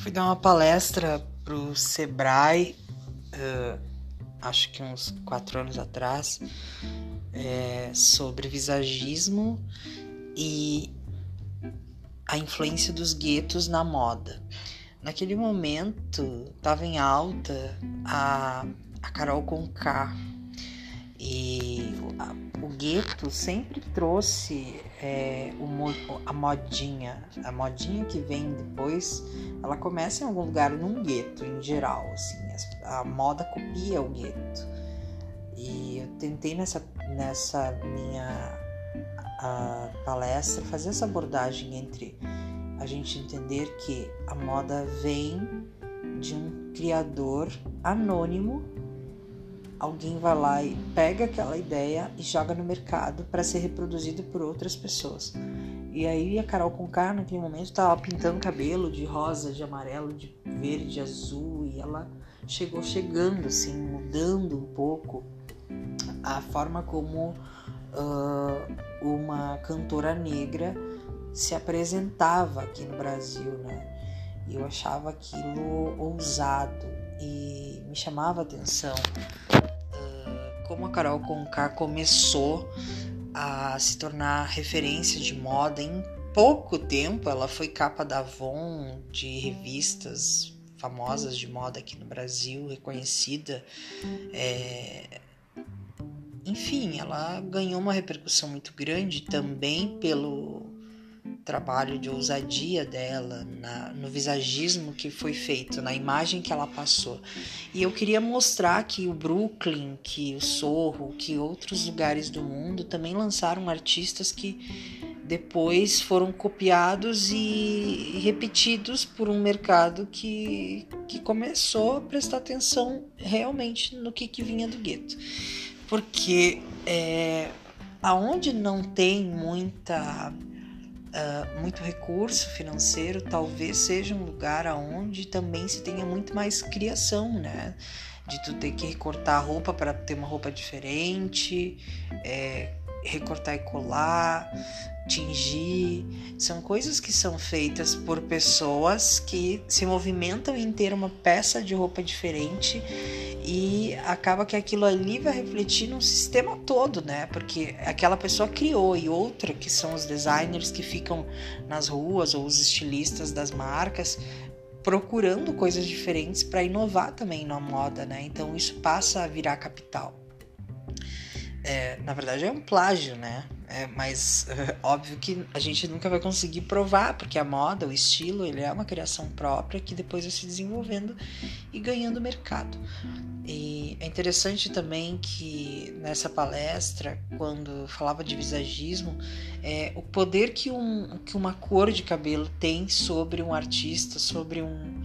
Fui dar uma palestra pro Sebrae, uh, acho que uns quatro anos atrás, é, sobre visagismo e a influência dos guetos na moda. Naquele momento estava em alta a, a Carol Conká e o gueto sempre trouxe é, o, a modinha, a modinha que vem depois, ela começa em algum lugar num gueto em geral, assim, a moda copia o gueto. E eu tentei nessa, nessa minha palestra fazer essa abordagem entre a gente entender que a moda vem de um criador anônimo alguém vai lá e pega aquela ideia e joga no mercado para ser reproduzido por outras pessoas. E aí a Carol Conká naquele momento estava pintando cabelo de rosa, de amarelo, de verde, de azul e ela chegou chegando assim, mudando um pouco a forma como uh, uma cantora negra se apresentava aqui no Brasil, né? E eu achava aquilo ousado e me chamava a atenção como a Carol Conká começou a se tornar referência de moda em pouco tempo. Ela foi capa da Avon, de revistas famosas de moda aqui no Brasil, reconhecida. É... Enfim, ela ganhou uma repercussão muito grande também pelo trabalho de ousadia dela, na, no visagismo que foi feito, na imagem que ela passou. E eu queria mostrar que o Brooklyn, que o Sorro, que outros lugares do mundo também lançaram artistas que depois foram copiados e repetidos por um mercado que, que começou a prestar atenção realmente no que, que vinha do gueto. Porque é, aonde não tem muita uh, muito recurso financeiro, talvez seja um lugar aonde também se tenha muito mais criação, né? De tu ter que recortar a roupa para ter uma roupa diferente, é, recortar e colar, tingir. São coisas que são feitas por pessoas que se movimentam em ter uma peça de roupa diferente e acaba que aquilo ali vai refletir no sistema todo, né? Porque aquela pessoa criou e outra que são os designers que ficam nas ruas ou os estilistas das marcas procurando coisas diferentes para inovar também na moda, né? Então isso passa a virar capital. É, na verdade é um plágio, né? É, mas óbvio que a gente nunca vai conseguir provar, porque a moda, o estilo, ele é uma criação própria que depois vai se desenvolvendo e ganhando mercado. E é interessante também que nessa palestra, quando falava de visagismo, é, o poder que, um, que uma cor de cabelo tem sobre um artista, sobre um,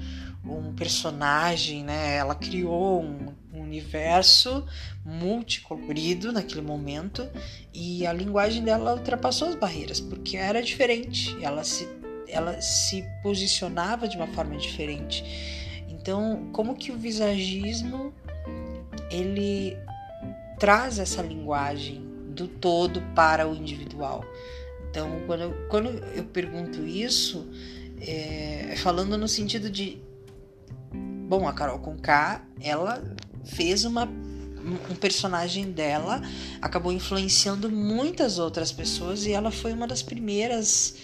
um personagem, né? Ela criou um, universo multicolorido naquele momento e a linguagem dela ultrapassou as barreiras porque era diferente. Ela se, ela se posicionava de uma forma diferente. Então, como que o visagismo ele traz essa linguagem do todo para o individual? Então, quando eu, quando eu pergunto isso, é, falando no sentido de Bom, a Carol Conká, ela fez uma um personagem dela acabou influenciando muitas outras pessoas e ela foi uma das primeiras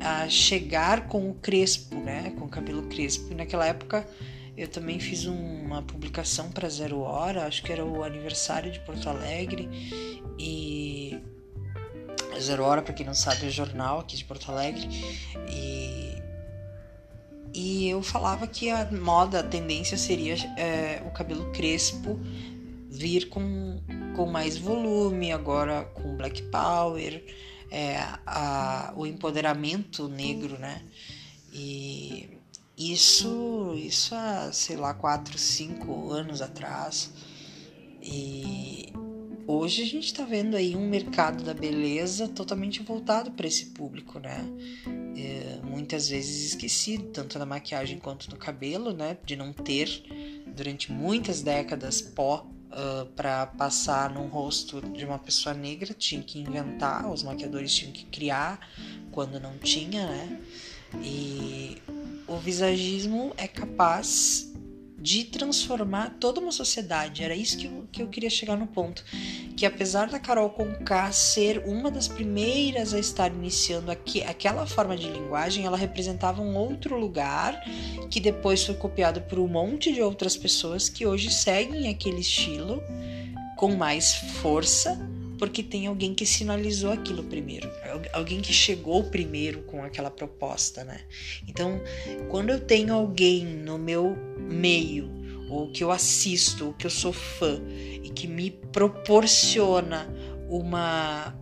a chegar com o crespo, né, com o cabelo crespo. Naquela época eu também fiz uma publicação para Zero Hora, acho que era o aniversário de Porto Alegre e Zero Hora, para quem não sabe, é jornal aqui de Porto Alegre e e eu falava que a moda, a tendência seria é, o cabelo crespo vir com, com mais volume, agora com Black Power, é, a, o empoderamento negro, né? E isso, isso há, sei lá, 4, 5 anos atrás. E hoje a gente está vendo aí um mercado da beleza totalmente voltado para esse público, né? É, muitas vezes esquecido, tanto na maquiagem quanto no cabelo, né? De não ter durante muitas décadas pó uh, para passar no rosto de uma pessoa negra, tinha que inventar, os maquiadores tinham que criar quando não tinha, né? E o visagismo é capaz de transformar toda uma sociedade. Era isso que eu, que eu queria chegar no ponto. Que apesar da Carol Conká ser uma das primeiras a estar iniciando aqui, aquela forma de linguagem, ela representava um outro lugar que depois foi copiado por um monte de outras pessoas que hoje seguem aquele estilo com mais força porque tem alguém que sinalizou aquilo primeiro, alguém que chegou primeiro com aquela proposta, né? Então, quando eu tenho alguém no meu meio, ou que eu assisto, ou que eu sou fã, e que me proporciona uma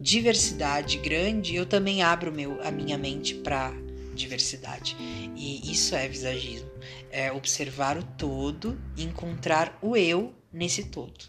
diversidade grande, eu também abro meu, a minha mente para diversidade. E isso é visagismo. É observar o todo e encontrar o eu nesse todo.